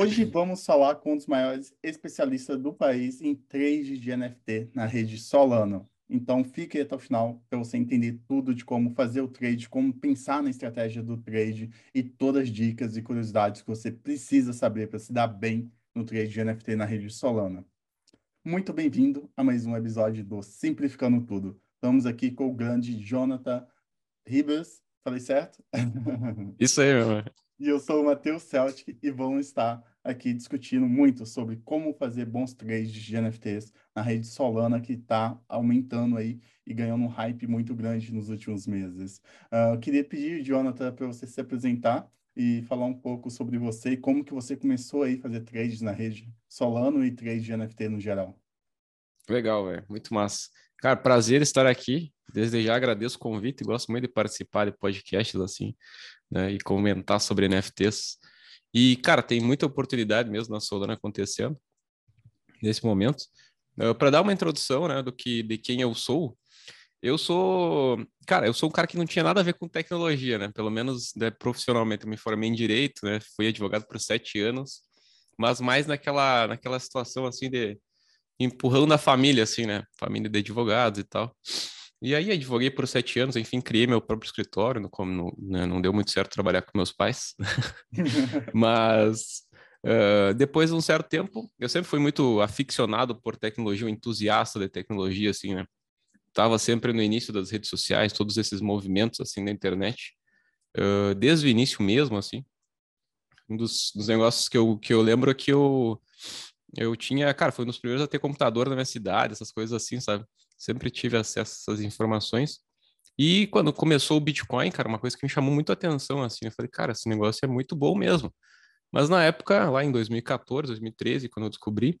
Hoje vamos falar com um dos maiores especialistas do país em trade de NFT na rede Solano. Então, fique até o final para você entender tudo de como fazer o trade, como pensar na estratégia do trade e todas as dicas e curiosidades que você precisa saber para se dar bem no trade de NFT na rede Solana. Muito bem-vindo a mais um episódio do Simplificando Tudo. Estamos aqui com o grande Jonathan Ribas. Falei certo? Isso aí, meu. E eu sou o Matheus Celtic e vamos estar aqui discutindo muito sobre como fazer bons trades de NFTs na rede Solana, que está aumentando aí e ganhando um hype muito grande nos últimos meses. Uh, eu queria pedir, Jonathan, para você se apresentar e falar um pouco sobre você e como que você começou aí a fazer trades na rede Solano e trade de NFT no geral. Legal, velho. Muito massa. Cara, prazer estar aqui. Desde já agradeço o convite, gosto muito de participar de podcasts assim né, e comentar sobre NFTs. E, cara, tem muita oportunidade mesmo na Solana acontecendo nesse momento. Uh, Para dar uma introdução, né, do que de quem eu sou, eu sou, cara, eu sou um cara que não tinha nada a ver com tecnologia, né? Pelo menos né, profissionalmente, eu me formei em direito, né? Fui advogado por sete anos, mas mais naquela, naquela situação assim de empurrão da família, assim, né? Família de advogados e tal. E aí advoguei por sete anos, enfim, criei meu próprio escritório, no, como não, né, não deu muito certo trabalhar com meus pais, mas uh, depois de um certo tempo, eu sempre fui muito aficionado por tecnologia, um entusiasta de tecnologia, assim, né? Tava sempre no início das redes sociais, todos esses movimentos, assim, na internet, uh, desde o início mesmo, assim. Um dos, dos negócios que eu, que eu lembro é que eu, eu tinha, cara, foi um dos primeiros a ter computador na minha cidade, essas coisas assim, sabe? Sempre tive acesso a essas informações. E quando começou o Bitcoin, cara, uma coisa que me chamou muito a atenção, assim, eu falei, cara, esse negócio é muito bom mesmo. Mas na época, lá em 2014, 2013, quando eu descobri,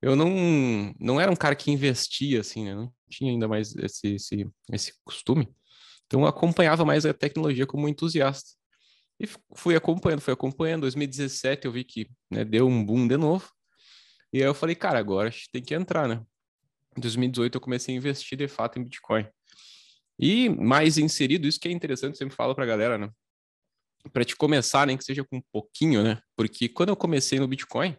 eu não, não era um cara que investia, assim, né? Não tinha ainda mais esse, esse, esse costume. Então eu acompanhava mais a tecnologia como entusiasta. E fui acompanhando, fui acompanhando. Em 2017 eu vi que né, deu um boom de novo. E aí eu falei, cara, agora a gente tem que entrar, né? Em 2018 eu comecei a investir de fato em Bitcoin. E mais inserido, isso que é interessante, sempre falo para a galera, né? Para te começar, nem que seja com um pouquinho, né? Porque quando eu comecei no Bitcoin,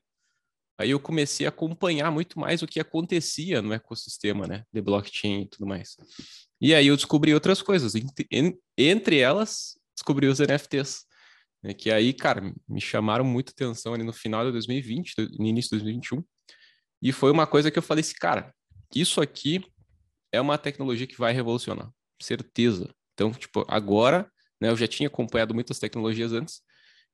aí eu comecei a acompanhar muito mais o que acontecia no ecossistema, né? De blockchain e tudo mais. E aí eu descobri outras coisas. Entre elas, descobri os NFTs. Né? Que aí, cara, me chamaram muito atenção ali no final de 2020, no início de 2021. E foi uma coisa que eu falei assim, cara, isso aqui é uma tecnologia que vai revolucionar, certeza. Então, tipo, agora, né, eu já tinha acompanhado muitas tecnologias antes,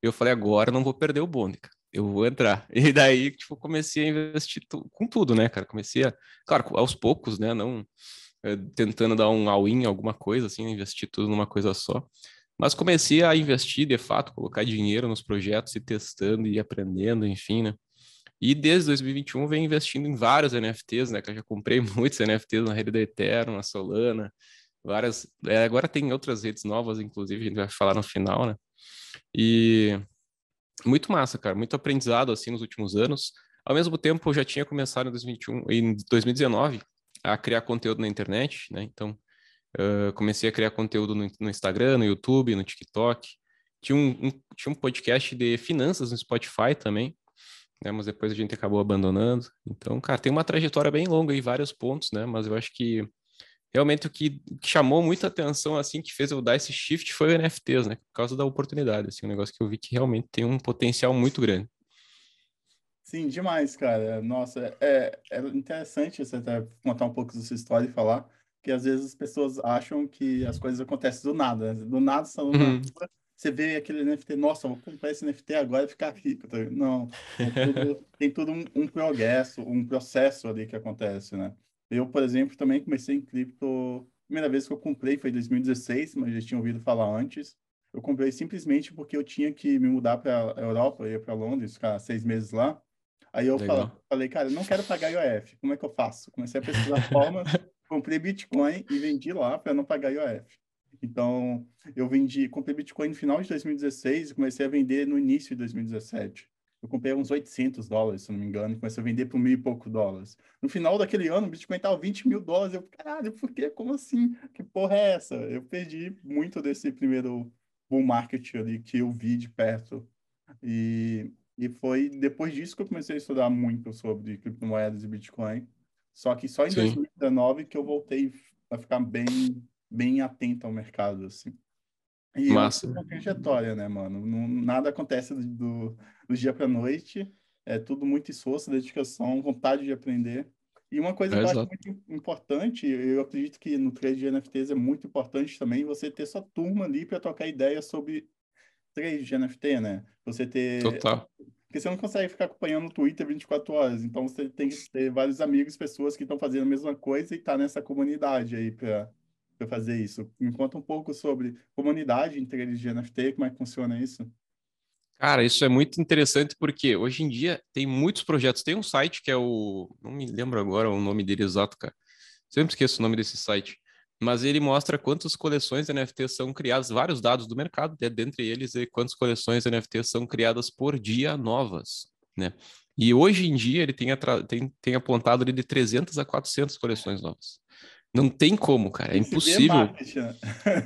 eu falei, agora não vou perder o bonde, cara. Eu vou entrar. E daí, tipo, comecei a investir com tudo, né, cara? Comecei a, claro, aos poucos, né, não é, tentando dar um all-in, alguma coisa, assim, investir tudo numa coisa só. Mas comecei a investir, de fato, colocar dinheiro nos projetos e testando e aprendendo, enfim, né? E desde 2021 vem investindo em vários NFTs, né? Que eu já comprei muitos NFTs na rede da Ethereum, na Solana, várias. É, agora tem outras redes novas, inclusive, a gente vai falar no final, né? E muito massa, cara, muito aprendizado assim nos últimos anos. Ao mesmo tempo, eu já tinha começado em 2021, em 2019 a criar conteúdo na internet, né? Então, uh, comecei a criar conteúdo no, no, Instagram, no YouTube, no TikTok. Tinha um, um, tinha um podcast de finanças no Spotify também né? Mas depois a gente acabou abandonando. Então, cara, tem uma trajetória bem longa em vários pontos, né? Mas eu acho que realmente o que, que chamou muita atenção, assim, que fez eu dar esse shift foi o NFTs, né? Por causa da oportunidade, assim, um negócio que eu vi que realmente tem um potencial muito grande. Sim, demais, cara. Nossa, é, é interessante você até contar um pouco da sua história e falar que às vezes as pessoas acham que as coisas acontecem do nada. Né? Do nada, estão uhum você vê aquele NFT, nossa, vou comprar esse NFT agora e ficar rico. Tá? Não, tem tudo, tem tudo um, um, progresso, um processo ali que acontece, né? Eu, por exemplo, também comecei em cripto. Primeira vez que eu comprei foi em 2016, mas já tinha ouvido falar antes. Eu comprei simplesmente porque eu tinha que me mudar para a Europa, ir para Londres, ficar seis meses lá. Aí eu falei, falei, cara, eu não quero pagar IOF, como é que eu faço? Comecei a pesquisar formas, comprei Bitcoin e vendi lá para não pagar IOF. Então, eu vendi, comprei Bitcoin no final de 2016 e comecei a vender no início de 2017. Eu comprei uns 800 dólares, se não me engano, e comecei a vender por mil e pouco dólares. No final daquele ano, o Bitcoin estava 20 mil dólares. Eu, caralho, por quê? Como assim? Que porra é essa? Eu perdi muito desse primeiro bull market ali que eu vi de perto. E E foi depois disso que eu comecei a estudar muito sobre criptomoedas e Bitcoin. Só que só em Sim. 2019 que eu voltei a ficar bem, bem atento ao mercado, assim. E Massa. uma trajetória, né, mano? Não, nada acontece do, do dia para noite. É tudo muito esforço, dedicação, vontade de aprender. E uma coisa é, que eu acho muito importante, eu acredito que no trade de NFTs é muito importante também você ter sua turma ali para trocar ideia sobre trade de NFT, né? Você ter. Total. Porque você não consegue ficar acompanhando o Twitter 24 horas. Então você tem que ter vários amigos, pessoas que estão fazendo a mesma coisa e tá nessa comunidade aí para fazer isso. Me conta um pouco sobre comunidade de NFT, como é que funciona isso? Cara, isso é muito interessante porque hoje em dia tem muitos projetos. Tem um site que é o. Não me lembro agora o nome dele exato, cara. Sempre esqueço o nome desse site. Mas ele mostra quantas coleções NFTs são criadas, vários dados do mercado, né, dentre eles, e quantas coleções NFTs são criadas por dia novas, né? E hoje em dia ele tem, tem, tem apontado ali de 300 a 400 coleções novas. Não tem como, cara, é impossível. Né?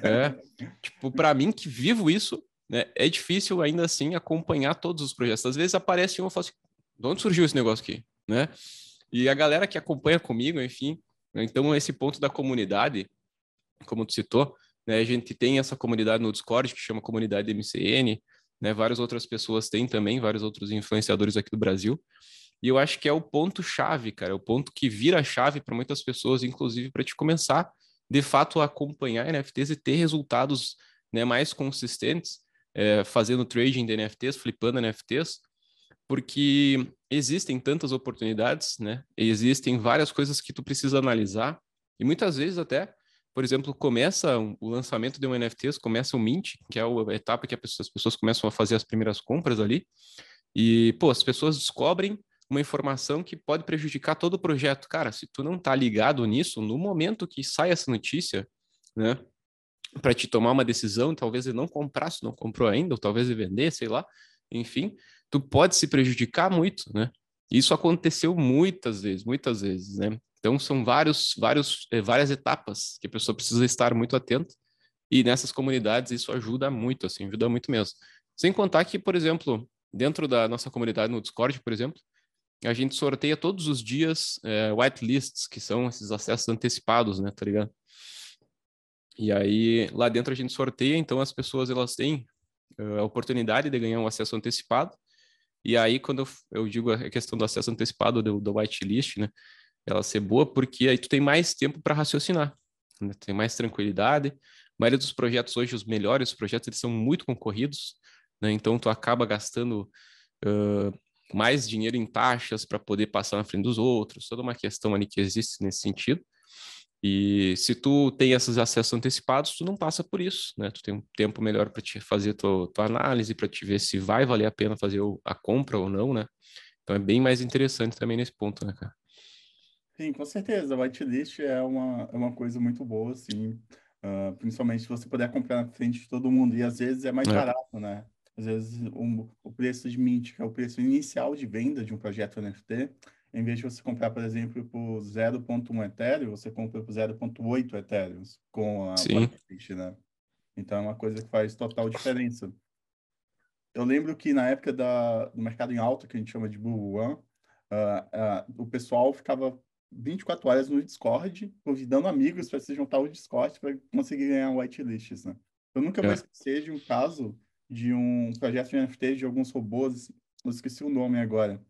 É, tipo, para mim que vivo isso, né, é difícil ainda assim acompanhar todos os projetos. Às vezes aparece um e falo assim, de onde surgiu esse negócio aqui, né? E a galera que acompanha comigo, enfim, né, então esse ponto da comunidade, como tu citou, né, a gente tem essa comunidade no Discord que chama comunidade MCN, né, várias outras pessoas têm também, vários outros influenciadores aqui do Brasil. E eu acho que é o ponto chave, cara, é o ponto que vira chave para muitas pessoas, inclusive para te começar de fato a acompanhar NFTs e ter resultados né, mais consistentes é, fazendo trading de NFTs, flipando NFTs, porque existem tantas oportunidades, né? Existem várias coisas que tu precisa analisar e muitas vezes até, por exemplo, começa o lançamento de um NFTs, começa o mint, que é a etapa que as pessoas começam a fazer as primeiras compras ali, e pô, as pessoas descobrem uma informação que pode prejudicar todo o projeto. Cara, se tu não tá ligado nisso, no momento que sai essa notícia, né? para te tomar uma decisão, talvez ele não comprasse, não comprou ainda, ou talvez ele vender, sei lá, enfim, tu pode se prejudicar muito, né? Isso aconteceu muitas vezes, muitas vezes, né? Então são vários, vários, é, várias etapas que a pessoa precisa estar muito atenta e nessas comunidades isso ajuda muito, assim, ajuda muito mesmo. Sem contar que, por exemplo, dentro da nossa comunidade no Discord, por exemplo, a gente sorteia todos os dias é, whitelists, que são esses acessos antecipados, né, tá ligado? E aí lá dentro a gente sorteia, então as pessoas elas têm uh, a oportunidade de ganhar um acesso antecipado. E aí quando eu, eu digo a questão do acesso antecipado do, do whitelist, né, ela ser boa porque aí tu tem mais tempo para raciocinar, né? tem mais tranquilidade. A maioria dos projetos hoje, os melhores projetos, eles são muito concorridos, né? Então tu acaba gastando uh, mais dinheiro em taxas para poder passar na frente dos outros, toda uma questão ali que existe nesse sentido. E se tu tem esses acessos antecipados, tu não passa por isso, né? Tu tem um tempo melhor para te fazer tua, tua análise, para te ver se vai valer a pena fazer a compra ou não, né? Então é bem mais interessante também nesse ponto, né, cara? Sim, com certeza. A whitelist é uma, é uma coisa muito boa, assim. Uh, principalmente se você puder comprar na frente de todo mundo. E às vezes é mais é. barato, né? Às vezes um, o preço de mint, que é o preço inicial de venda de um projeto NFT, em vez de você comprar, por exemplo, por 0.1 Ethereum, você compra por 0.8 Ethereum com a whitelist, né? Então é uma coisa que faz total diferença. Eu lembro que na época da, do mercado em alta, que a gente chama de Bull One, uh, uh, o pessoal ficava 24 horas no Discord, convidando amigos para se juntar ao Discord para conseguir ganhar whitelists, né? Eu nunca vou é. esquecer de um caso de um projeto de NFT de alguns robôs, eu esqueci o nome agora,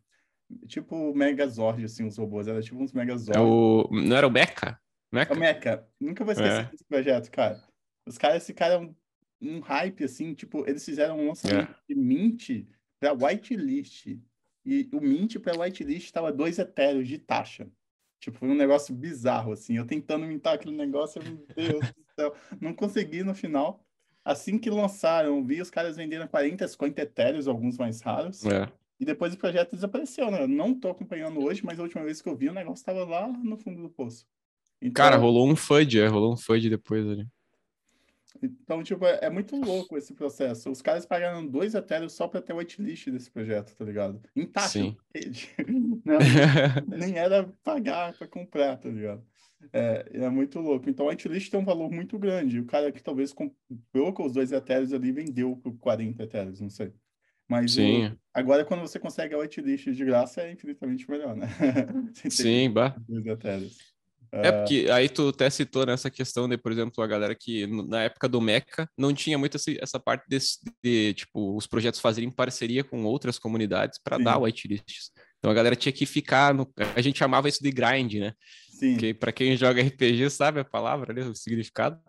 tipo Megazord, assim, os robôs. Era tipo uns Megazord. É o... Não era o Mecha? Mecha? É o Mecha. Nunca vou esquecer é. desse projeto, cara. Os caras ficaram um hype, assim, tipo, eles fizeram um lançamento é. de Mint para whitelist. E o Mint para whitelist estava dois etéreos de taxa. Tipo, foi um negócio bizarro, assim. Eu tentando mintar aquele negócio, meu Deus do céu. Não consegui no final. Assim que lançaram, vi os caras vendendo 40, 50 etéreos, alguns mais raros. É. E depois o projeto desapareceu, né? Eu não tô acompanhando hoje, mas a última vez que eu vi, o negócio estava lá no fundo do poço. Então, Cara, rolou um FUD, é, rolou um FUD depois ali. Então, tipo, é, é, muito louco esse processo. Os caras pagaram dois Ethereum só para ter o whitelist desse projeto, tá ligado? Taxa. Sim. nem era pagar para comprar, tá ligado? É, é muito louco. Então, o whitelist tem um valor muito grande. O cara que talvez comprou com os dois Ethereum ali vendeu por 40 Ethereum, não sei. Mas Sim. o, agora, quando você consegue a whitelist de graça, é infinitamente melhor, né? Sim, bah. É, Uh, porque aí tu até citou nessa questão de, por exemplo, a galera que na época do Meca não tinha muito essa parte desse- de, tipo, os projetos fazerem parceria com outras comunidades para dar whitelists. Então a galera tinha que ficar no. A gente chamava isso de grind, né? Sim, Porque para quem joga RPG sabe a palavra ali, o significado,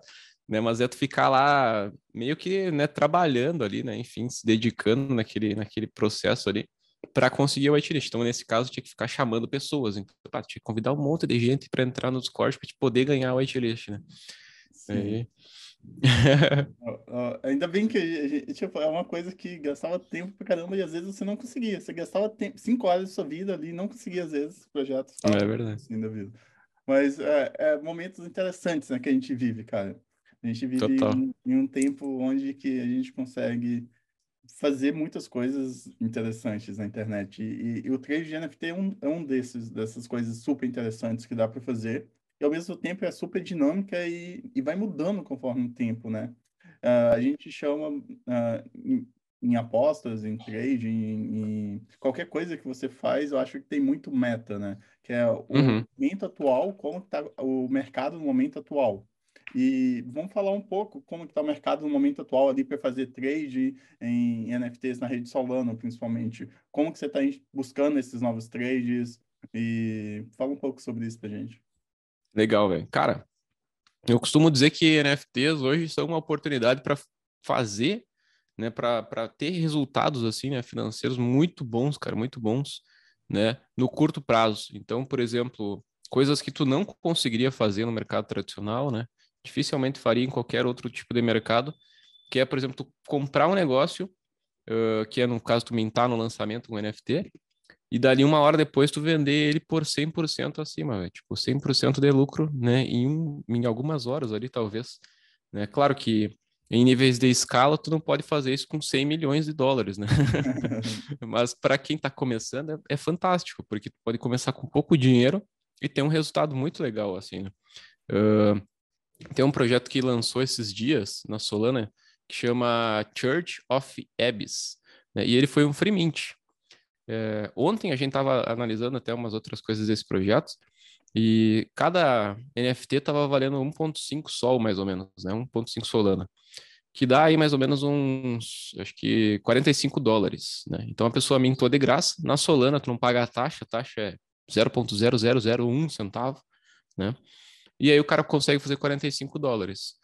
né? Mas é tu ficar lá meio que, né, trabalhando ali, né? Enfim, se dedicando naquele, naquele processo ali para conseguir o whitelist. Então, nesse caso, tinha que ficar chamando pessoas. Então, pá, tinha que convidar um monte de gente para entrar no Discord para te poder ganhar o whitelist, né? sim. Ainda bem que gente, tipo, é uma coisa que gastava tempo pra caramba e às vezes você não conseguia. Você gastava tempo, cinco horas da sua vida ali e não conseguia, às vezes, projetos É verdade. assim da vida. Mas é, é momentos interessantes, né, que a gente vive, cara. A gente vive em, em um tempo onde que a gente consegue fazer muitas coisas interessantes na internet. E, e o trade de NFT é um, é um desses, dessas coisas super interessantes que dá para fazer. E ao mesmo tempo é super dinâmica e, e vai mudando conforme o tempo, né? Ah, a gente chama ah, em, apostas, em trade, em, em qualquer coisa que você faz, eu acho que tem muito meta, né? Que é o Uhum. momento atual, como está o mercado no momento atual. E vamos falar um pouco como está o mercado no momento atual ali para fazer trade em NFTs na rede Solana, principalmente. Como que você está buscando esses novos trades? E fala um pouco sobre isso pra gente. Legal, velho. Cara, eu costumo dizer que NFTs hoje são uma oportunidade para fazer, né, para ter resultados assim, né, financeiros muito bons, cara, muito bons, né, no curto prazo. Então, por exemplo, coisas que tu não conseguiria fazer no mercado tradicional, né, dificilmente faria em qualquer outro tipo de mercado, que é, por exemplo, tu comprar um negócio, uh, que é no caso tu mintar no lançamento um NFT, e dali uma hora depois tu vender ele por 100% acima, velho. Tipo, 100% de lucro, né? Em, um, em algumas horas ali, talvez. Né? Claro que em níveis de escala, tu não pode fazer isso com 100 milhões de dólares, né? Mas para quem está começando, é, é, fantástico, porque tu pode começar com pouco dinheiro e ter um resultado muito legal, assim, né? Uh, tem um projeto que lançou esses dias na Solana que chama Church of Abyss, né? E ele foi um free mint. É, ontem a gente estava analisando até umas outras coisas desse projeto e cada NFT estava valendo 1.5 sol, mais ou menos, né? 1.5 Solana, que dá aí mais ou menos uns, acho que 45 dólares, né? Então a pessoa mintou de graça, na Solana tu não paga a taxa, a taxa é 0.0001 centavo, né? E aí o cara consegue fazer 45 dólares.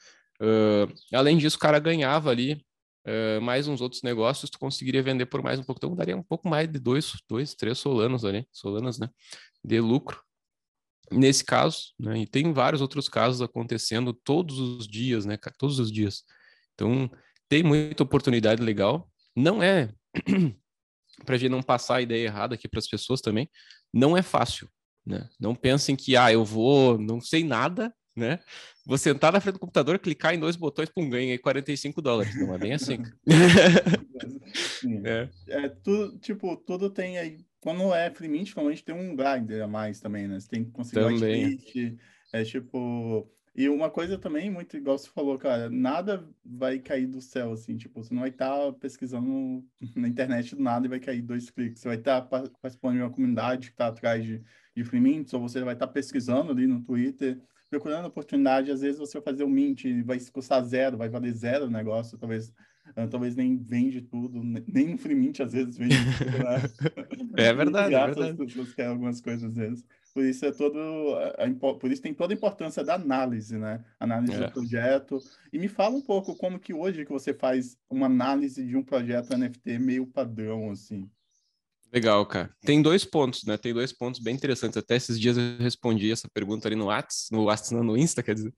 Uh, além disso, o cara ganhava ali Uh, mais uns outros negócios, tu conseguiria vender por mais um pouco. Então, daria um pouco mais de dois, dois três solanos ali, solanas, né? De lucro. Nesse caso, né? E tem vários outros casos acontecendo todos os dias, né, cara? Todos os dias. Então, tem muita oportunidade legal. Não é, para a gente não passar a ideia errada aqui para as pessoas também, não é fácil, né? Não pensem que, ah, eu vou, não sei nada, né? Vou sentar na frente do computador, clicar em dois botões, pum, ganhei 45 dólares. Não é bem assim. é. é. tudo, tipo, tudo tem aí. Quando é free mint, normalmente tem um grinder a mais também, né? Você tem que conseguir também. whitelist. É tipo. E uma coisa também, muito igual você falou, cara, nada vai cair do céu, assim, tipo, você não vai estar pesquisando na internet do nada e vai cair dois cliques. Você vai estar participando de uma comunidade que está atrás de, de free mints, ou você vai estar pesquisando ali no Twitter procurando oportunidade, às vezes você vai fazer um mint, vai custar zero, vai valer zero o negócio, talvez, talvez nem vende tudo, nem um free mint às vezes vende tudo, né? É verdade, é verdade. As pessoas querem algumas coisas às vezes. Por isso é todo, a, por isso tem toda a importância da análise, né? Análise é. do projeto. E me fala um pouco como que hoje que você faz uma análise de um projeto NFT meio padrão, assim. Legal, cara. Tem dois pontos, né? Tem dois pontos bem interessantes. Até esses dias eu respondi essa pergunta ali no Whats, no Whats, no Insta, quer dizer,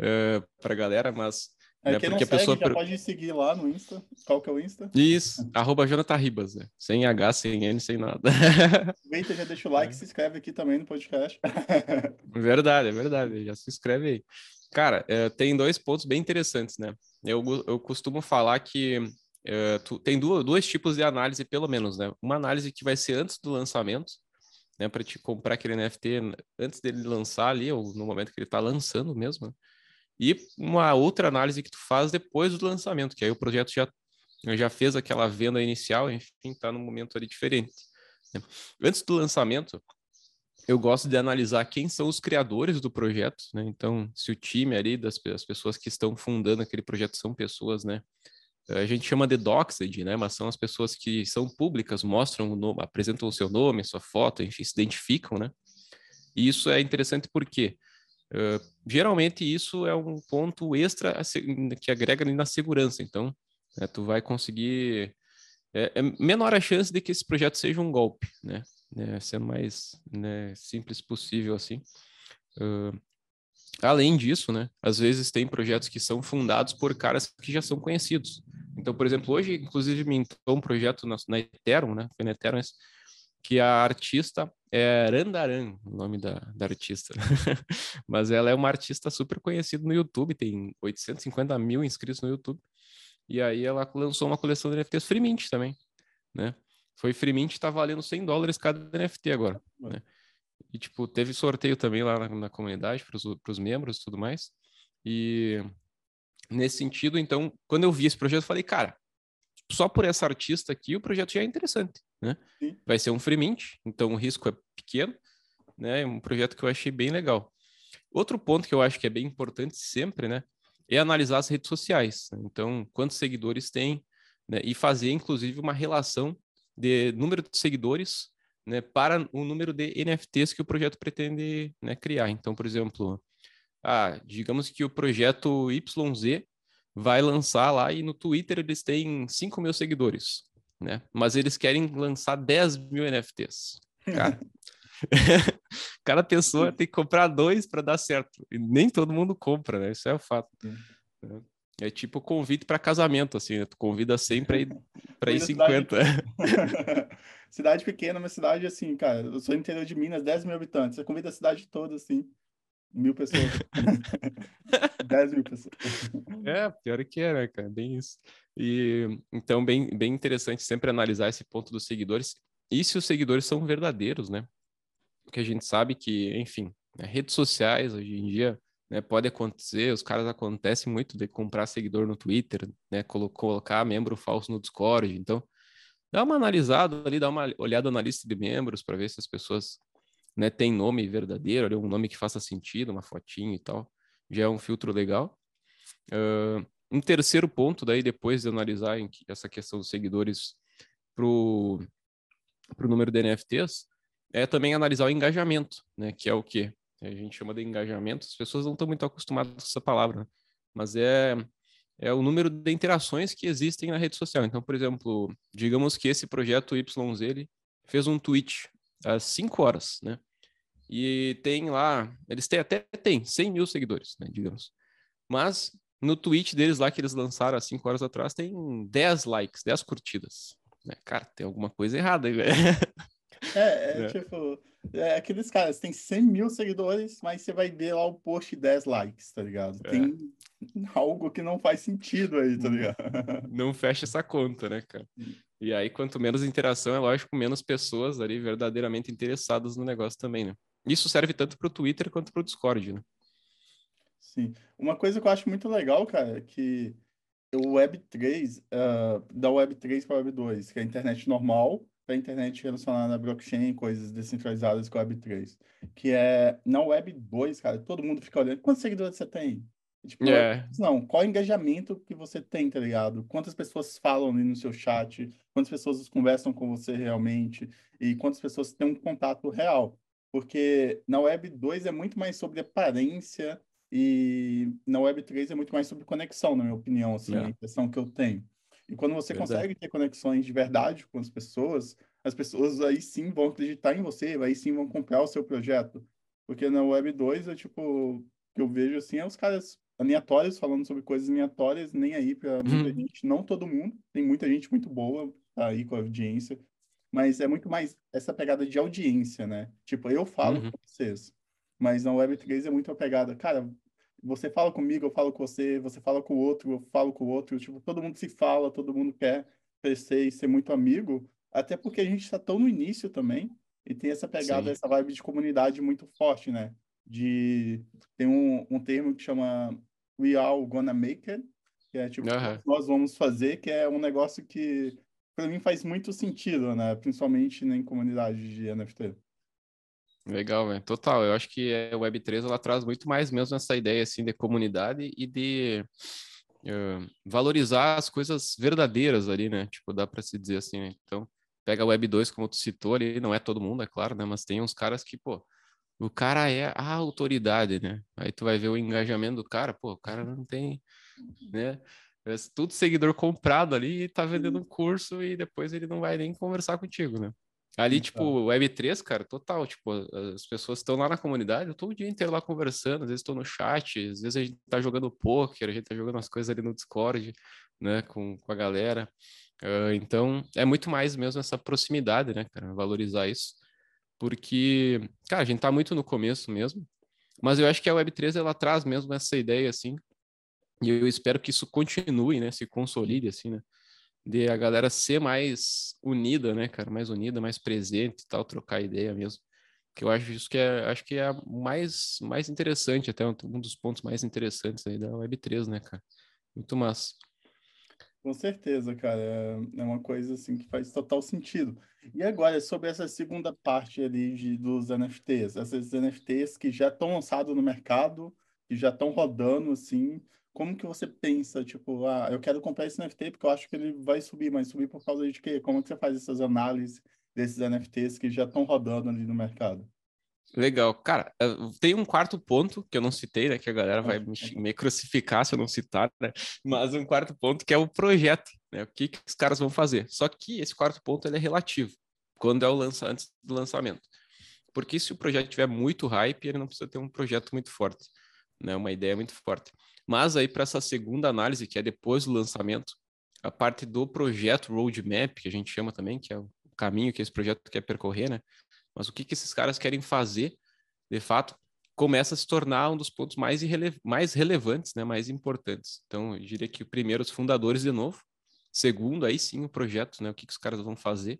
uh, pra galera, mas... É, né, quem não segue, a pessoa... já pode seguir lá no Insta. Qual que é o Insta? Isso, arroba Jonathan Ribas, né? Sem H, sem N, sem nada. Aproveita, já deixa o like, é. se inscreve aqui também no podcast. verdade, é verdade. Já se inscreve aí. Cara, é, tem dois pontos bem interessantes, né? Eu, eu costumo falar que Uh, tu, tem duas, dois tipos de análise, pelo menos, né? Uma análise que vai ser antes do lançamento, né? Para te comprar aquele NFT antes dele lançar ali, ou no momento que ele está lançando mesmo. Né? E uma outra análise que tu faz depois do lançamento, que aí o projeto já já fez aquela venda inicial, enfim, está no momento ali diferente. Né? Antes do lançamento, eu gosto de analisar quem são os criadores do projeto, né? Então, se o time ali das, das pessoas que estão fundando aquele projeto são pessoas, né? A gente chama de doxed, né? Mas são as pessoas que são públicas, mostram o nome, apresentam o seu nome, sua foto, enfim, se identificam, né? E isso é interessante porque geralmente isso é um ponto extra que agrega na segurança. Então, né, tu vai conseguir é, é, menor a chance de que esse projeto seja um golpe, né? né, sendo mais né, simples possível assim. Uh, além disso, né, às vezes tem projetos que são fundados por caras que já são conhecidos. Então, por exemplo, hoje, inclusive, me entrou um projeto na, na Ethereum, né, foi na Ethereum, que a artista é Randaran, o nome da, da artista. Mas ela é uma artista super conhecida no YouTube, tem 850 mil inscritos no YouTube. E aí ela lançou uma coleção de NFTs free mint também, né? Foi free mint, tá valendo 100 dólares cada NFT agora, né? E, tipo, teve sorteio também lá na, na comunidade para os membros e tudo mais. E nesse sentido, então, quando eu vi esse projeto, eu falei, cara, só por essa artista aqui, o projeto já é interessante, né? Sim. Vai ser um free mint, então o risco é pequeno, né? É um projeto que eu achei bem legal. Outro ponto que eu acho que é bem importante sempre, né? É analisar as redes sociais. Então, quantos seguidores tem, né? E fazer, inclusive, uma relação de número de seguidores né, para o número de NFTs que o projeto pretende né, criar. Então, por exemplo, ah, digamos que o projeto YZ vai lançar lá e no Twitter eles têm 5 mil seguidores, né? Mas eles querem lançar 10 mil NFTs. Cara, cada pessoa tem que comprar dois para dar certo. E nem todo mundo compra, né? Isso é o fato. Né? É tipo convite para casamento, assim, né? Tu convida 100 para ir, pra ir 50. Cidade... cidade pequena, uma cidade assim, cara, eu sou interior de Minas, 10 mil habitantes. Você convida a cidade toda, assim, mil pessoas. 10 mil pessoas. É, pior que é, né, cara? Bem isso. E, então, bem, bem interessante sempre analisar esse ponto dos seguidores. E se os seguidores são verdadeiros, né? Porque a gente sabe que, enfim, né, redes sociais hoje em dia né, pode acontecer, os caras acontecem muito de comprar seguidor no Twitter, né, colocar membro falso no Discord, então dá uma analisada ali, dá uma olhada na lista de membros para ver se as pessoas né, têm nome verdadeiro, um nome que faça sentido, uma fotinho e tal, já é um filtro legal. Uh, um terceiro ponto daí, depois de analisar essa questão dos seguidores para o número de NFTs, é também analisar o engajamento, né, que é o quê? a gente chama de engajamento, as pessoas não estão muito acostumadas com essa palavra, né? mas é, é o número de interações que existem na rede social. Então, por exemplo, digamos que esse projeto YZ ele fez um tweet às 5 horas, né? E tem lá, eles têm até tem 100 mil seguidores, né, digamos. Mas no tweet deles lá que eles lançaram há 5 horas atrás tem 10 likes, 10 curtidas. Né? Cara, tem alguma coisa errada aí, velho. É, é, é, tipo, é aqueles caras, tem 100 mil seguidores, mas você vai ver lá o post 10 likes, tá ligado? É. Tem algo que não faz sentido aí, tá ligado? Não fecha essa conta, né, cara? E aí, quanto menos interação, é lógico, menos pessoas ali verdadeiramente interessadas no negócio também, né? Isso serve tanto para o Twitter quanto para o Discord, né? Sim. Uma coisa que eu acho muito legal, cara, é que o Web3, uh, da Web3 para Web2, que é a internet normal, para a internet relacionada a blockchain, coisas descentralizadas com a Web3. Que é, na Web 2, cara, todo mundo fica olhando, quantos seguidores você tem? Tipo, yeah. É. não, qual engajamento que você tem, tá ligado? Quantas pessoas falam ali no seu chat, quantas pessoas conversam com você realmente, e quantas pessoas têm um contato real. Porque na Web 2 é muito mais sobre aparência, e na Web 3 é muito mais sobre conexão, na minha opinião, assim, yeah. a impressão que eu tenho. E quando você verdade. consegue ter conexões de verdade com as pessoas, as pessoas aí sim vão acreditar em você, aí sim vão comprar o seu projeto. Porque na Web 2, é tipo, que eu vejo assim, é os caras aleatórios falando sobre coisas aleatórias, nem aí para muita uhum. gente, não todo mundo, tem muita gente muito boa tá aí com a audiência, mas é muito mais essa pegada de audiência, né? Tipo, eu falo uhum. com vocês, mas na Web3 é muito a pegada, cara, você fala comigo, eu falo com você, você fala com o outro, eu falo com o outro. Tipo, todo mundo se fala, todo mundo quer crescer e ser muito amigo. Até porque a gente está tão no início também e tem essa pegada, Sim. essa vibe de comunidade muito forte, né? De tem um, um termo que chama We All Gonna Make It, que é tipo, uhum. nós vamos fazer, que é um negócio que para mim faz muito sentido, né? Principalmente em comunidade de NFT. Legal, velho. Total. Eu acho que a Web3 ela traz muito mais mesmo essa ideia assim de comunidade e de uh, valorizar as coisas verdadeiras ali, né? Tipo, dá para se dizer assim, né? Então, pega a Web2 como tu citou ali, não é todo mundo, é claro, né? Mas tem uns caras que, pô, o cara é a autoridade, né? Aí tu vai ver o engajamento do cara, pô, o cara não tem, né? É tudo seguidor comprado ali e tá vendendo um curso e depois ele não vai nem conversar contigo, né? Ali, tipo, Web3, cara, total. Tipo, as pessoas estão lá na comunidade, eu tô o dia inteiro lá conversando, às vezes estou no chat, às vezes a gente tá jogando poker, a gente tá jogando as coisas ali no Discord, né, com, com a galera. Uh, então, é muito mais mesmo essa proximidade, né, cara, valorizar isso. Porque, cara, a gente tá muito no começo mesmo, mas eu acho que a Web3, ela traz mesmo essa ideia, assim, e eu espero que isso continue, né, se consolide, assim, né, de a galera ser mais unida, né, cara, mais unida, mais presente e tal, trocar ideia mesmo. Que eu acho isso que é, acho que é mais mais interessante, até um, dos pontos mais interessantes aí da Web3, né, cara? Muito massa. Com certeza, cara, é uma coisa assim que faz total sentido. E agora, sobre essa segunda parte ali de, dos NFTs, essas NFTs que já estão lançados no mercado, que já estão rodando, assim, como que você pensa, tipo, ah, eu quero comprar esse NFT porque eu acho que ele vai subir, mas subir por causa de quê? Como que você faz essas análises desses NFTs que já estão rodando ali no mercado? Legal. Cara, tem um quarto ponto que eu não citei, né? Que a galera vai me, me crucificar se eu não citar, né? Mas um quarto ponto que é o projeto, né? O que, que os caras vão fazer. Só que esse quarto ponto ele é relativo, quando é o lança, antes do lançamento. Porque se o projeto tiver muito hype, ele não precisa ter um projeto muito forte, né? Uma ideia muito forte. Mas aí, para essa segunda análise, que é depois do lançamento, a parte do projeto roadmap, que a gente chama também, que é o caminho que esse projeto quer percorrer, né? Mas o que, que esses caras querem fazer, de fato, começa a se tornar um dos pontos mais, mais relevantes, né? Mais importantes. Então, eu diria que primeiro, os fundadores de novo. Segundo, aí sim, o projeto, né? O que, que os caras vão fazer.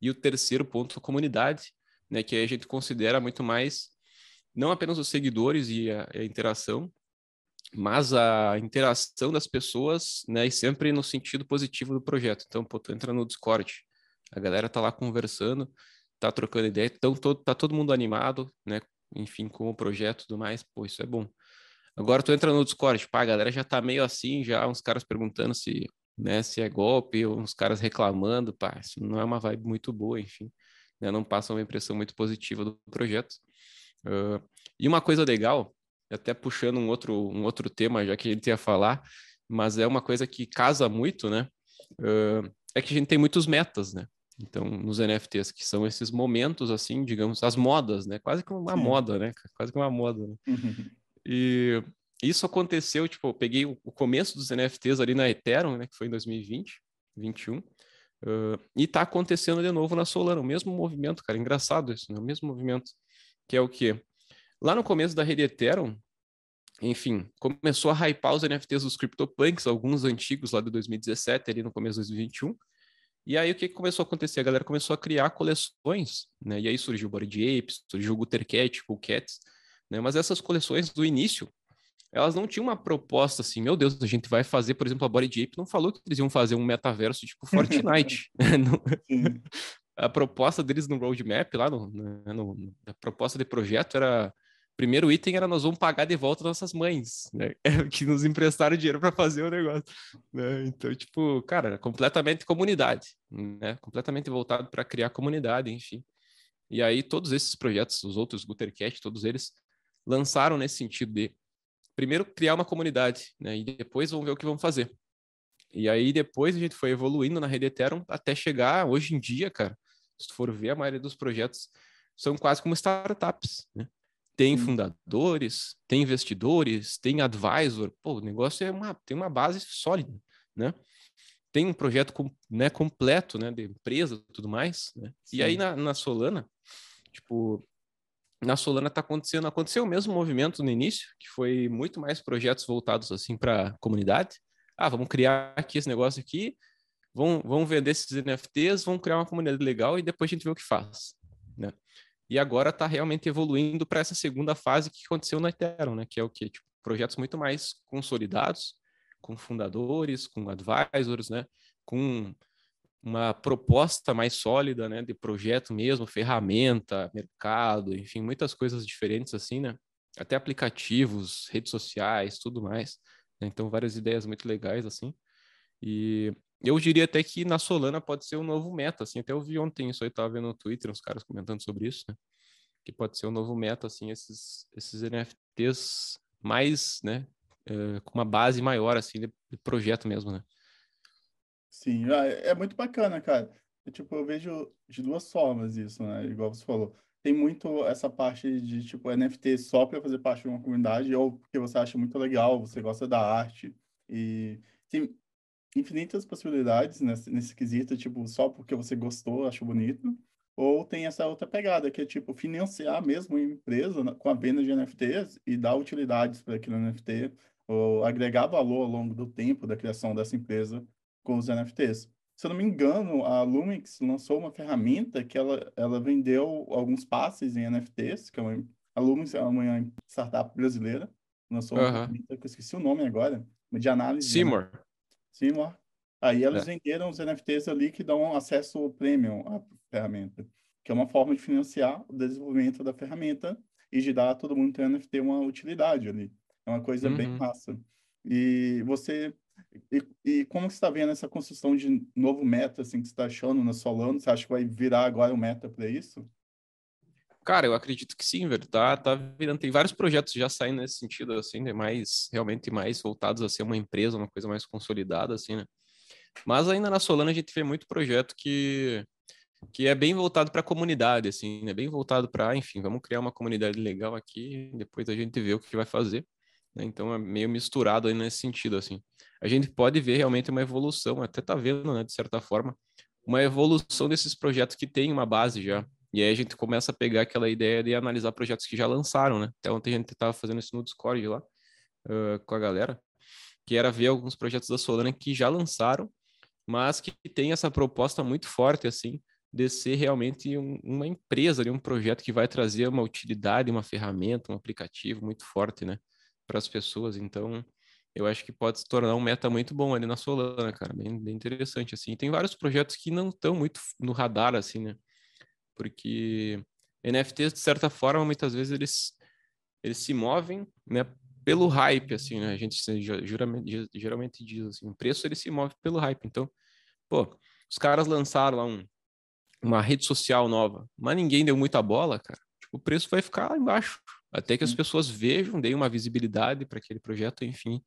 E o terceiro ponto, a comunidade, né? Que a gente considera muito mais não apenas os seguidores e a, a interação, mas a interação das pessoas, né, e sempre no sentido positivo do projeto. Então, pô, tu entra no Discord, a galera tá lá conversando, tá trocando ideia, então todo, tá todo mundo animado, né, enfim, com o projeto e tudo mais, pô, isso é bom. Agora tu entra no Discord, pá, a galera já tá meio assim, já uns caras perguntando se, né, se é golpe, uns caras reclamando, pá, isso não é uma vibe muito boa, enfim, né, não passa uma impressão muito positiva do projeto. Uh, e uma coisa legal até puxando um outro, um outro tema, já que a gente ia falar, mas é uma coisa que casa muito, né? Uh, é que a gente tem muitos metas, né? Então, nos NFTs, que são esses momentos, assim, digamos, as modas, né? Quase que uma Sim. moda, né? Quase que uma moda. Né? Uhum. E isso aconteceu, tipo, eu peguei o começo dos NFTs ali na Ethereum, né? Que foi em 2020, 2021. Uh, e tá acontecendo de novo na Solana, o mesmo movimento, cara. Engraçado isso, né? O mesmo movimento. Que é o quê? Lá no começo da rede Ethereum, enfim, começou a hypar os NFTs dos CryptoPunks, alguns antigos lá de 2017, ali no começo de 2021. E aí o que começou a acontecer? A galera começou a criar coleções, né? E aí surgiu o Body Apes, surgiu o Gutter Cat, Cool Cats, né? Mas essas coleções do início, elas não tinham uma proposta assim, meu Deus, a gente vai fazer, por exemplo, a Body Ape não falou que eles iam fazer um metaverso tipo Fortnite. a proposta deles no roadmap, lá no, no, no, a proposta de projeto era primeiro item era nós vamos pagar de volta nossas mães, né? que nos emprestaram dinheiro para fazer o negócio. Né? Então, tipo, cara, completamente comunidade, né? Completamente voltado para criar comunidade, enfim. E aí todos esses projetos, os outros Guttercat, todos eles lançaram nesse sentido de primeiro criar uma comunidade, né? E depois vamos ver o que vamos fazer. E aí depois a gente foi evoluindo na rede Ethereum até chegar hoje em dia, cara. Se tu for ver, a maioria dos projetos são quase como startups, né? Tem fundadores, tem investidores, tem advisor. Pô, o negócio é uma, tem uma base sólida, né? Tem um projeto com, né, completo, né, de empresa e tudo mais, né? E aí na, na Solana, tipo, na Solana tá acontecendo, aconteceu o mesmo movimento no início, que foi muito mais projetos voltados assim para comunidade. Ah, vamos criar aqui esse negócio aqui, vamos, vamos vender esses NFTs, vamos criar uma comunidade legal e depois a gente vê o que faz, né? E agora está realmente evoluindo para essa segunda fase que aconteceu na Ethereum, né? Que é o que tipo, projetos muito mais consolidados, com fundadores, com advisors, né? Com uma proposta mais sólida, né? De projeto mesmo, ferramenta, mercado, enfim, muitas coisas diferentes assim, né? Até aplicativos, redes sociais, tudo mais. Né? Então, várias ideias muito legais assim. E eu diria até que na Solana pode ser um novo meta, assim. Até eu vi ontem isso aí, tava vendo no Twitter, uns caras comentando sobre isso, né? Que pode ser um novo meta, assim, esses, esses NFTs mais, né? Uh, com uma base maior, assim, de, de, projeto mesmo, né? Sim, ah, é, é muito bacana, cara. Eu, tipo, eu vejo de duas formas isso, né? Igual você falou. Tem muito essa parte de, tipo, NFT só para fazer parte de uma comunidade, ou porque você acha muito legal, você gosta da arte. E tem, infinitas possibilidades nesse, nesse quesito, tipo, só porque você gostou, achou bonito. Ou tem essa outra pegada, que é, tipo, financiar mesmo a empresa com a venda de NFTs e dar utilidades para aquele NFT, ou agregar valor ao longo do tempo da criação dessa empresa com os NFTs. Se eu não me engano, a Lumix lançou uma ferramenta que ela, ela vendeu alguns passes em NFTs, que é uma, a Lumix é uma startup brasileira, lançou uma ferramenta que eu esqueci o nome agora, de análise. Seymour. Seymour. Aí eles é. venderam os NFTs ali que dão acesso premium à ferramenta, que é uma forma de financiar o desenvolvimento da ferramenta e de dar a todo mundo que tem NFT uma utilidade ali. É uma coisa uhum. bem massa. E você e, e como você está vendo essa construção de novo meta assim que você está achando na Solano? Você acha que vai virar agora um meta para isso? Cara, eu acredito que sim, velho. Tá, tá virando. Tem vários projetos já saindo nesse sentido, assim, né? mais realmente mais voltados a ser uma empresa, uma coisa mais consolidada, assim, né? Mas ainda na Solana a gente vê muito projeto que que é bem voltado para a comunidade, assim, né? Bem voltado para, enfim, vamos criar uma comunidade legal aqui, depois a gente vê o que vai fazer. Né? Então é meio misturado aí nesse sentido, assim. A gente pode ver realmente uma evolução, até tá vendo, né, de certa forma, uma evolução desses projetos que têm uma base já. E aí a gente começa a pegar aquela ideia de analisar projetos que já lançaram, né? Até ontem a gente estava fazendo isso no Discord lá uh, com a galera, que era ver alguns projetos da Solana que já lançaram, mas que tem essa proposta muito forte, assim, de ser realmente um, uma empresa, um projeto que vai trazer uma utilidade, uma ferramenta, um aplicativo muito forte, né? Para as pessoas. Então, eu acho que pode se tornar um meta muito bom ali na Solana, cara, bem, bem interessante, assim. E tem vários projetos que não estão muito no radar, assim, né? Porque NFTs, de certa forma, muitas vezes eles, eles se movem né, pelo hype, assim, né? A gente geralmente, geralmente diz assim, o preço ele se move pelo hype. Então, pô, os caras lançaram lá um, uma rede social nova, mas ninguém deu muita bola, cara. Tipo, o preço vai ficar lá embaixo, até que as pessoas vejam, deem uma visibilidade para aquele projeto, enfim.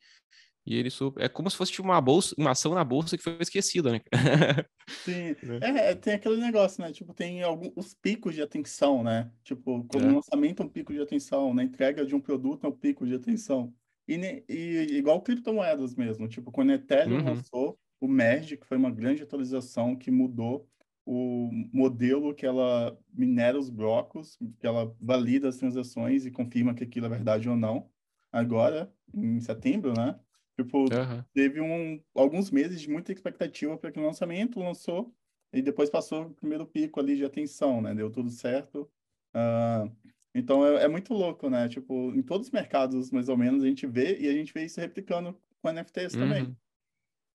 E ele é como se fosse tipo, uma bolsa, uma ação na bolsa que foi esquecida, né? Sim. É, tem aquele negócio, né? Tipo, tem alguns picos de atenção, né? Tipo, como é. lançamento é um pico de atenção, na entrega de um produto é um pico de atenção. E, e igual criptomoedas mesmo, tipo, quando a Ethereum uhum. lançou o Merge, que foi uma grande atualização que mudou o modelo que ela minera os blocos, que ela valida as transações e confirma que aquilo é verdade ou não. Agora, em setembro, né? Tipo, uhum. teve um, alguns meses de muita expectativa para aquele lançamento, lançou, e depois passou o primeiro pico ali de atenção, né? Deu tudo certo. Uh, então, é, é, muito louco, né? Tipo, em todos os mercados, mais ou menos, a gente vê, e a gente vê isso replicando com NFTs uhum. também.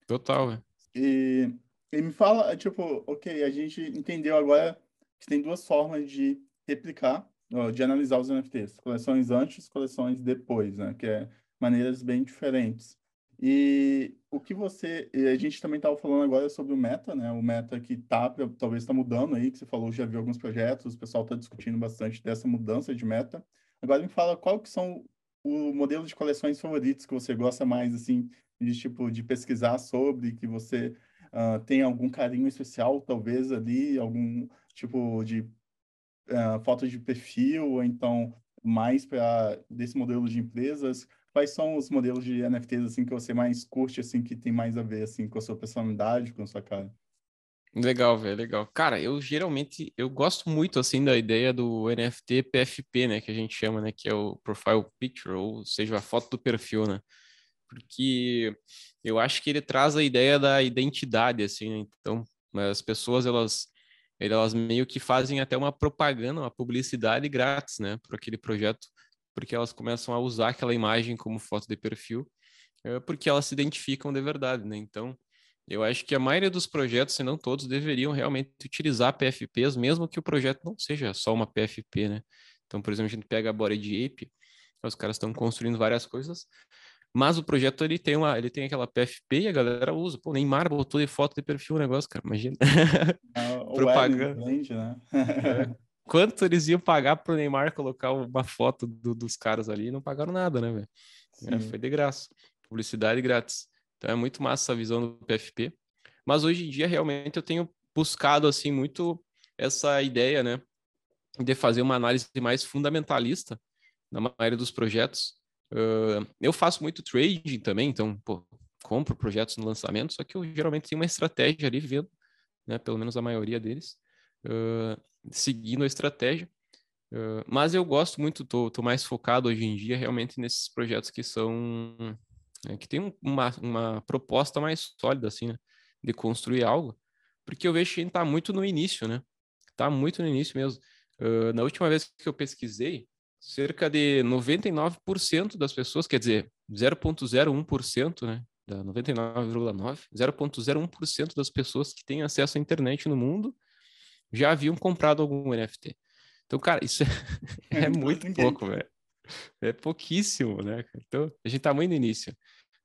Total, velho. E, e me fala, tipo, ok, a gente entendeu agora que tem duas formas de replicar, de analisar os NFTs. Coleções antes, coleções depois, né? Que é maneiras bem diferentes. E o que você. A gente também estava falando agora sobre o meta, né? O meta que tá, talvez está mudando aí, que você falou, já viu alguns projetos, o pessoal está discutindo bastante dessa mudança de meta. Agora me fala qual que são o modelo de coleções favoritos que você gosta mais, assim, de tipo, de pesquisar sobre, que você uh, tem algum carinho especial, talvez ali, algum tipo de uh, foto de perfil, ou então mais para desse modelo de empresas quais são os modelos de NFTs assim que você mais curte assim que tem mais a ver assim com a sua personalidade, com a sua cara? Legal, velho, legal. Cara, eu geralmente eu gosto muito assim da ideia do NFT PFP, né, que a gente chama, né, que é o profile picture, ou seja, a foto do perfil, né? Porque eu acho que ele traz a ideia da identidade assim, né? Então, as pessoas elas elas meio que fazem até uma propaganda, uma publicidade grátis, né, para aquele projeto porque elas começam a usar aquela imagem como foto de perfil. uh, porque elas se identificam de verdade, né? Então, eu acho que a maioria dos projetos, se não todos, deveriam realmente utilizar PFPs, mesmo que o projeto não seja só uma PFP, né? Então, por exemplo, a gente pega a Bored Ape, os caras estão construindo várias coisas, mas o projeto ele tem uma, ele tem aquela PFP e a galera usa. Pô, Neymar botou de foto de perfil o negócio, cara, imagina. Ah, Propaganda. Né? é. Quanto eles iam pagar pro Neymar colocar uma foto do, dos caras ali? Não pagaram nada, né, velho? É, foi de graça. Publicidade grátis. Então é muito massa essa visão do PFP. Mas hoje em dia, realmente, eu tenho buscado, assim, muito essa ideia, né? De fazer uma análise mais fundamentalista na maioria dos projetos. Uh, eu faço muito trading também, então, pô, compro projetos no lançamento, só que eu geralmente tenho uma estratégia ali vendo, né? Pelo menos a maioria deles, uh, seguindo a estratégia. Uh, mas eu gosto muito, tô, tô mais focado hoje em dia realmente nesses projetos que são né, que tem uma, uma proposta mais sólida, assim, né, de construir algo, porque eu vejo que a gente está muito no início, né? Está muito no início mesmo. Uh, na última vez que eu pesquisei, cerca de 99% das pessoas, quer dizer, 0,01%, né? Da 99,9%, 0,01% das pessoas que têm acesso à internet no mundo já haviam comprado algum NFT. Então, cara, isso é, é muito pouco, velho. É pouquíssimo, né? Então, a gente tá muito no início.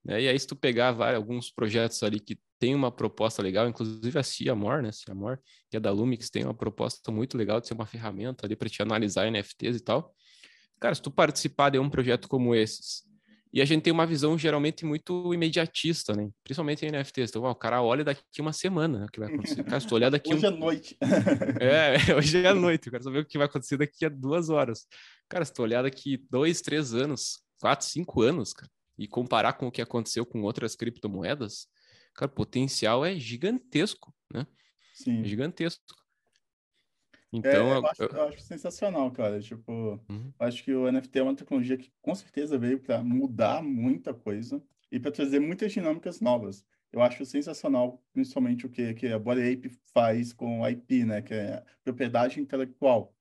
Né? E aí, se tu pegar vários, alguns projetos ali que tem uma proposta legal, inclusive a Ciamor, né? Ciamor, que é da Lumix, tem uma proposta muito legal de ser uma ferramenta ali para te analisar NFTs e tal. Cara, se tu participar de um projeto como esses, e a gente tem uma visão geralmente muito imediatista, né? Principalmente em NFTs. Então, ó, o cara olha daqui uma semana né, o que vai acontecer. Cara, se tu olhar daqui. hoje um... é noite. é, hoje é noite. Eu quero saber o que vai acontecer daqui a duas horas. Cara, se tu olhar daqui dois, três anos, quatro, cinco anos, cara, e comparar com o que aconteceu com outras criptomoedas, cara, o potencial é gigantesco, né? Sim. É gigantesco. Então, é, eu, acho, eu, acho, sensacional, cara. Tipo, uhum. acho que o NFT é uma tecnologia que com certeza veio para mudar muita coisa e para trazer muitas dinâmicas novas. Eu acho sensacional, principalmente o que, que a Body Ape faz com IP, né? Que é propriedade intelectual.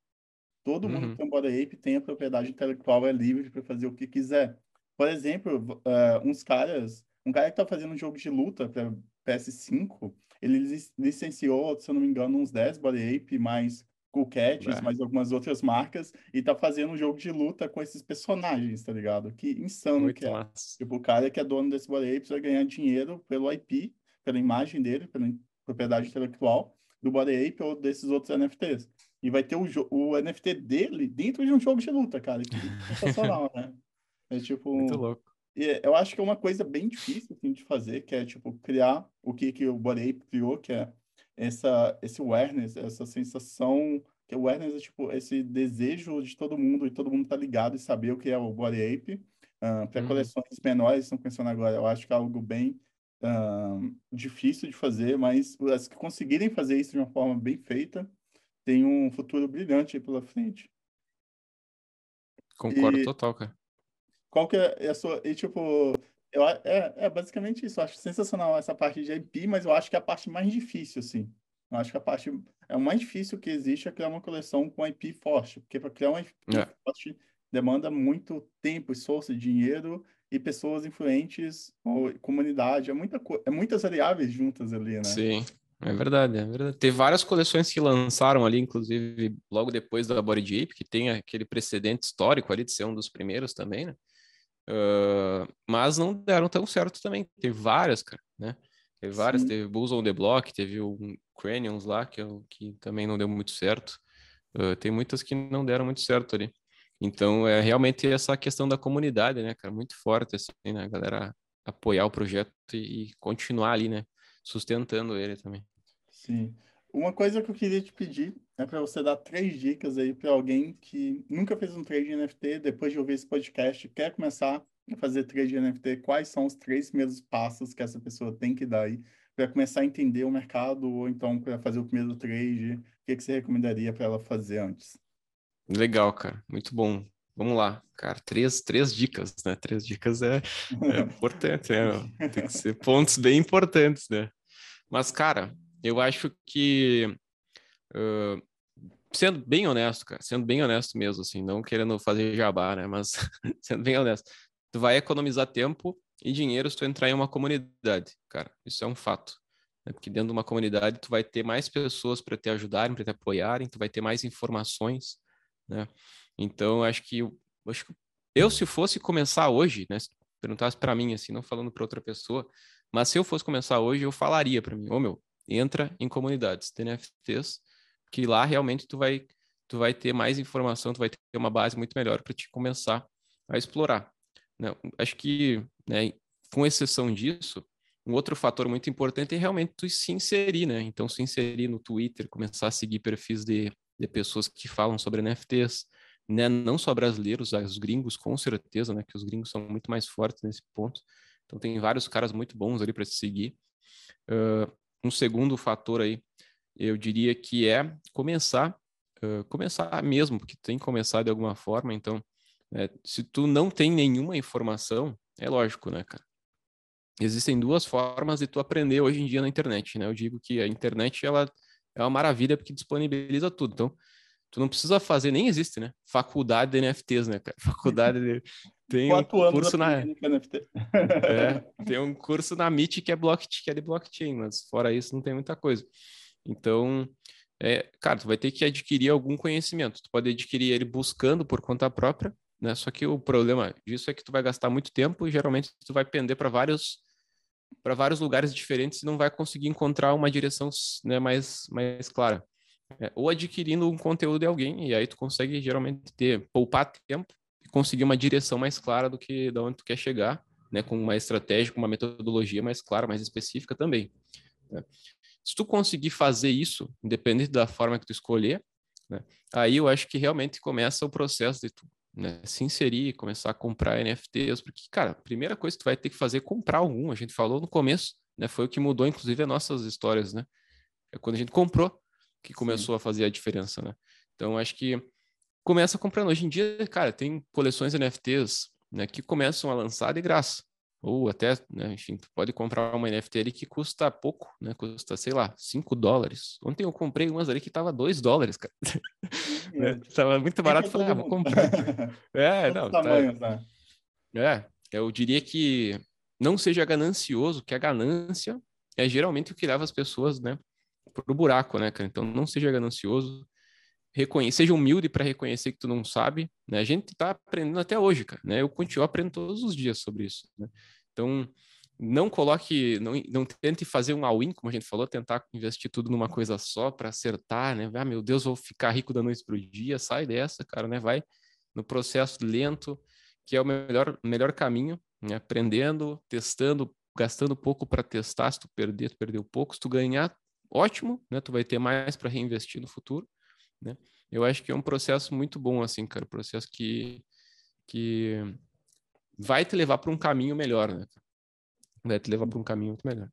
Todo uhum. mundo que tem um Body Ape tem a propriedade intelectual, é livre para fazer o que quiser. Por exemplo, uh, uns caras, um cara que tá fazendo um jogo de luta para PS5, ele licenciou, se eu não me engano, uns 10 Body Ape mais Cool Cats, é. mais algumas outras marcas, e tá fazendo um jogo de luta com esses personagens, tá ligado? Que insano Muito que é. Massa. Tipo, o cara que é dono desse Body Apes vai ganhar dinheiro pelo IP, pela imagem dele, pela propriedade intelectual do Body Ape ou desses outros NFTs. E vai ter o, o NFT dele dentro de um jogo de luta, cara. Que sensacional, né? É tipo. Muito louco. E eu acho que é uma coisa bem difícil assim, de fazer, que é tipo criar o que, que o Body Ape criou, que é essa, esse awareness, essa sensação, que o awareness é tipo esse desejo de todo mundo, e todo mundo tá ligado e saber o que é o Body Ape. Uh, para uhum. coleções menores, estão pensando agora, eu acho que é algo bem uh, difícil de fazer, mas as que conseguirem fazer isso de uma forma bem feita, tem um futuro brilhante aí pela frente. Concordo e... total, cara. Qual que é a sua. E, tipo, eu, é, é basicamente isso. Eu acho sensacional essa parte de IP, mas eu acho que é a parte mais difícil, assim. Eu acho que a parte. É o mais difícil que existe é criar uma coleção com IP forte. Porque para criar uma IP é. forte demanda muito tempo, esforço, dinheiro e pessoas influentes, ou comunidade. É, muita, é muitas variáveis juntas ali, né? Sim. É verdade, é verdade. Tem várias coleções que lançaram ali, inclusive logo depois da Body Ape, que tem aquele precedente histórico ali de ser um dos primeiros também, né? Uh, mas não deram tão certo também. Teve várias, cara, né? Teve várias, Sim. teve Bulls on the Block, teve o Cranions lá, que, é que também não deu muito certo. Uh, tem muitas que não deram muito certo ali. Então, é realmente essa questão da comunidade, né, cara? Muito forte, assim, né? A galera apoiar o projeto e, e continuar ali, né? Sustentando ele também. Sim. Uma coisa que eu queria te pedir é para você dar três dicas aí para alguém que nunca fez um trade NFT, depois de ouvir esse podcast, quer começar a fazer trade NFT, quais são os três primeiros passos que essa pessoa tem que dar aí para começar a entender o mercado ou então para fazer o primeiro trade? O que, que você recomendaria para ela fazer antes? Legal, cara. Muito bom. Vamos lá, cara. Três, três dicas, né? Três dicas é, é importante, né? Tem que ser pontos bem importantes, né? Mas, cara, eu acho que uh, sendo bem honesto, cara, sendo bem honesto mesmo, assim, não querendo fazer jabá, né? Mas sendo bem honesto, tu vai economizar tempo e dinheiro se tu entrar em uma comunidade, cara. Isso é um fato. Né? Porque dentro de uma comunidade tu vai ter mais pessoas para te ajudarem, para te apoiarem, tu vai ter mais informações, né? Então, acho que acho que eu se fosse começar hoje, né, se perguntasse para mim assim, não falando para outra pessoa, mas se eu fosse começar hoje, eu falaria para mim, ô oh, meu, entra em comunidades, tem NFTs, que lá realmente tu vai tu vai ter mais informação, tu vai ter uma base muito melhor para te começar a explorar. Né? Acho que, né, com exceção disso, um outro fator muito importante é realmente tu se inserir, né? Então, se inserir no Twitter, começar a seguir perfis de, de pessoas que falam sobre NFTs, né? Não só brasileiros, os gringos, com certeza, né? Que os gringos são muito mais fortes nesse ponto. Então, tem vários caras muito bons ali para se seguir. Uh, um segundo fator aí, eu diria que é começar, uh, começar mesmo, porque tem que começar de alguma forma. Então, é, se tu não tem nenhuma informação, é lógico, né, cara? Existem duas formas de tu aprender hoje em dia na internet, né? Eu digo que a internet, ela é uma maravilha porque disponibiliza tudo. Então, tu não precisa fazer, nem existe, né? Faculdade de NFTs, né, cara? Faculdade de... Tem um curso na... é, tem um curso na MIT que é, blockchain, que é de blockchain, mas fora isso não tem muita coisa. Então, é, cara, tu vai ter que adquirir algum conhecimento. Tu pode adquirir ele buscando por conta própria, né? Só que o problema disso é que tu vai gastar muito tempo e geralmente tu vai pender para vários para vários lugares diferentes e não vai conseguir encontrar uma direção né, mais mais clara. É, ou adquirindo um conteúdo de alguém e aí tu consegue geralmente ter poupar tempo e conseguir uma direção mais clara do que da onde tu quer chegar, né? Com uma estratégia, com uma metodologia mais clara, mais específica também. Né? Se tu conseguir fazer isso, independente da forma que tu escolher, né, aí eu acho que realmente começa o processo de tu né, se inserir, começar a comprar NFTs, porque, cara, a primeira coisa que tu vai ter que fazer é comprar algum. A gente falou no começo, né? Foi o que mudou, inclusive, as nossas histórias, né? É quando a gente comprou que começou Sim. a fazer a diferença, né? Então, acho que começa comprando. Hoje em dia, cara, tem coleções NFTs né, que começam a lançar de graça ou até, né, enfim, tu pode comprar uma NFT ali que custa pouco, né? Custa, sei lá, 5 dólares. Ontem eu comprei umas ali que tava 2 dólares, cara. né? Tava muito barato, falei, ah, vou comprar. é, não, tá... Né? É, eu diria que não seja ganancioso, que a ganância é geralmente o que leva as pessoas, né, pro buraco, né, cara? Então não seja ganancioso, seja humilde para reconhecer que tu não sabe, né? A gente está aprendendo até hoje, cara, né? Eu continuo aprendendo todos os dias sobre isso, né? Então, não coloque, não, não tente fazer um all-in, como a gente falou, tentar investir tudo numa coisa só para acertar, né? Ah, meu Deus, vou ficar rico da noite para o dia, sai dessa, cara, né? Vai no processo lento, que é o melhor, melhor caminho, né? aprendendo, testando, gastando pouco para testar, se tu perder, tu perdeu pouco, se tu ganhar, ótimo, né? Tu vai ter mais para reinvestir no futuro, né? Eu acho que é um processo muito bom, assim, cara, um processo que, que vai te levar para um caminho melhor, né? Vai te levar para um caminho muito melhor.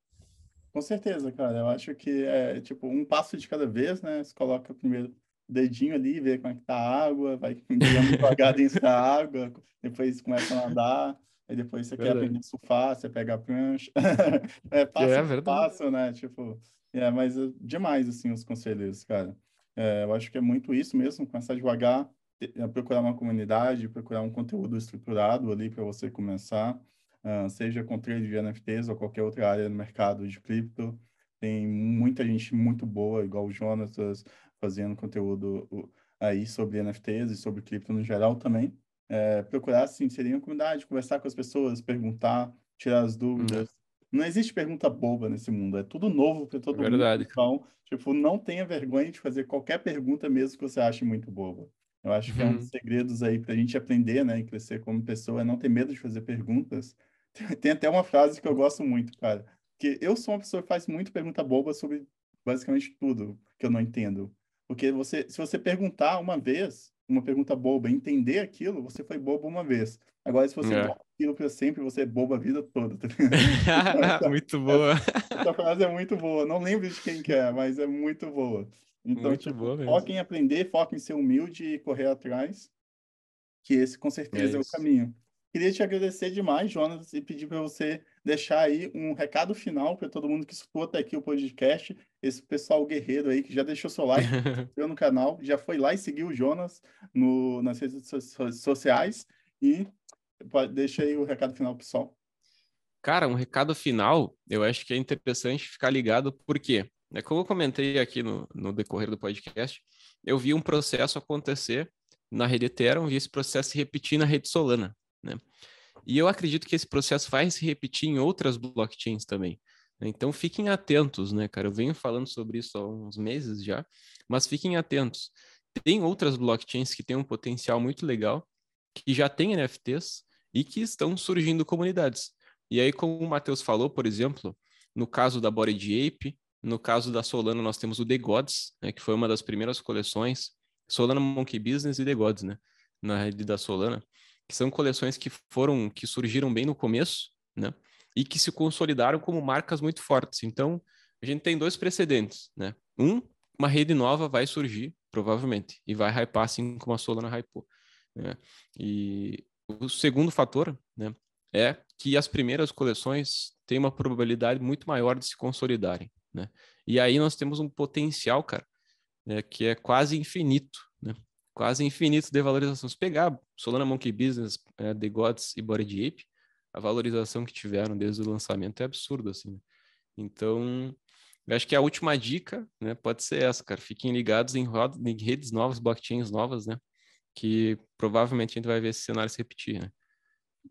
Com certeza, cara. Eu acho que é tipo um passo de cada vez, né? Você coloca primeiro o dedinho ali, vê como é que tá a água, vai devagar dentro da água, depois começa a nadar, aí depois você verdade. quer aprender a surfar, você pega a prancha. é passo é, passo, né? Tipo, é, mas é demais, assim, os conselheiros, cara. É, eu acho que é muito isso mesmo, começar devagar, procurar uma comunidade, procurar um conteúdo estruturado ali para você começar, uh, seja com trade de NFTs ou qualquer outra área no mercado de cripto. Tem muita gente muito boa, igual o Jonas, fazendo conteúdo aí sobre NFTs e sobre cripto no geral também. É, procurar se inserir na comunidade, conversar com as pessoas, perguntar, tirar as dúvidas, não existe pergunta boba nesse mundo, é tudo novo para todo é verdade. mundo. Então, tipo, não tenha vergonha de fazer qualquer pergunta mesmo que você ache muito boba. Eu acho que é um dos uhum. segredos aí para a gente aprender, né, e crescer como pessoa, é não ter medo de fazer perguntas. Tem até uma frase que eu gosto muito, cara, que eu sou uma pessoa que faz muito pergunta boba sobre basicamente tudo que eu não entendo. Porque você, se você perguntar uma vez, uma pergunta boba, entender aquilo, você foi bobo uma vez. Agora, se você é. aquilo para sempre, você é bobo a vida toda. Tá muito boa. Essa, essa, frase é muito boa. Não lembro de quem que é, mas é muito boa. Então, muito tipo, boa foca em aprender, foca em ser humilde e correr atrás, que esse com certeza é, é o caminho. Queria te agradecer demais, Jonas, e pedir para você deixar aí um recado final para todo mundo que escutou até aqui o podcast, esse pessoal guerreiro aí que já deixou seu like no canal, já foi lá e seguiu o Jonas no, nas redes sociais e deixa aí o recado final, pessoal. Cara, um recado final, eu acho que é interessante ficar ligado, porque, né, como eu comentei aqui no, no decorrer do podcast, eu vi um processo acontecer na rede Ethereum, vi esse processo se repetir na rede Solana, né? E eu acredito que esse processo vai se repetir em outras blockchains também. Então fiquem atentos, né, cara? Eu venho falando sobre isso há uns meses já, mas fiquem atentos. Tem outras blockchains que têm um potencial muito legal, que já têm NFTs e que estão surgindo comunidades. E aí, como o Matheus falou, por exemplo, no caso da Bored Ape, no caso da Solana, nós temos o The Gods, né, que foi uma das primeiras coleções, Solana Monkey Business e The Gods, né, na rede da Solana, que são coleções que foram, que surgiram bem no começo, né, e que se consolidaram como marcas muito fortes. Então, a gente tem dois precedentes, né? Um, uma rede nova vai surgir, provavelmente, e vai hypar assim como a Solana hypou. Né? E o segundo fator, né, é que as primeiras coleções têm uma probabilidade muito maior de se consolidarem, né? E aí nós temos um potencial, cara, né, que é quase infinito, né? Quase infinito de valorização. Se pegar Solana Monkey Business, é, The Gods e Bored Ape, a valorização que tiveram desde o lançamento é absurdo, assim. Né? Então, eu acho que a última dica, né, pode ser essa, cara. Fiquem ligados em, rodas, em redes novas, blockchains novas, né? Que provavelmente a gente vai ver esse cenário se repetir, né?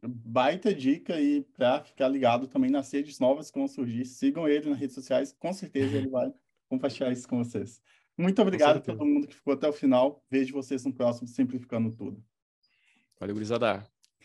Baita dica e para ficar ligado também nas redes novas que vão surgir, sigam ele nas redes sociais, com certeza ele vai compartilhar isso com vocês. Muito obrigado a todo mundo que ficou até o final. Vejo vocês no próximo Simplificando Tudo. Valeu, gurizada.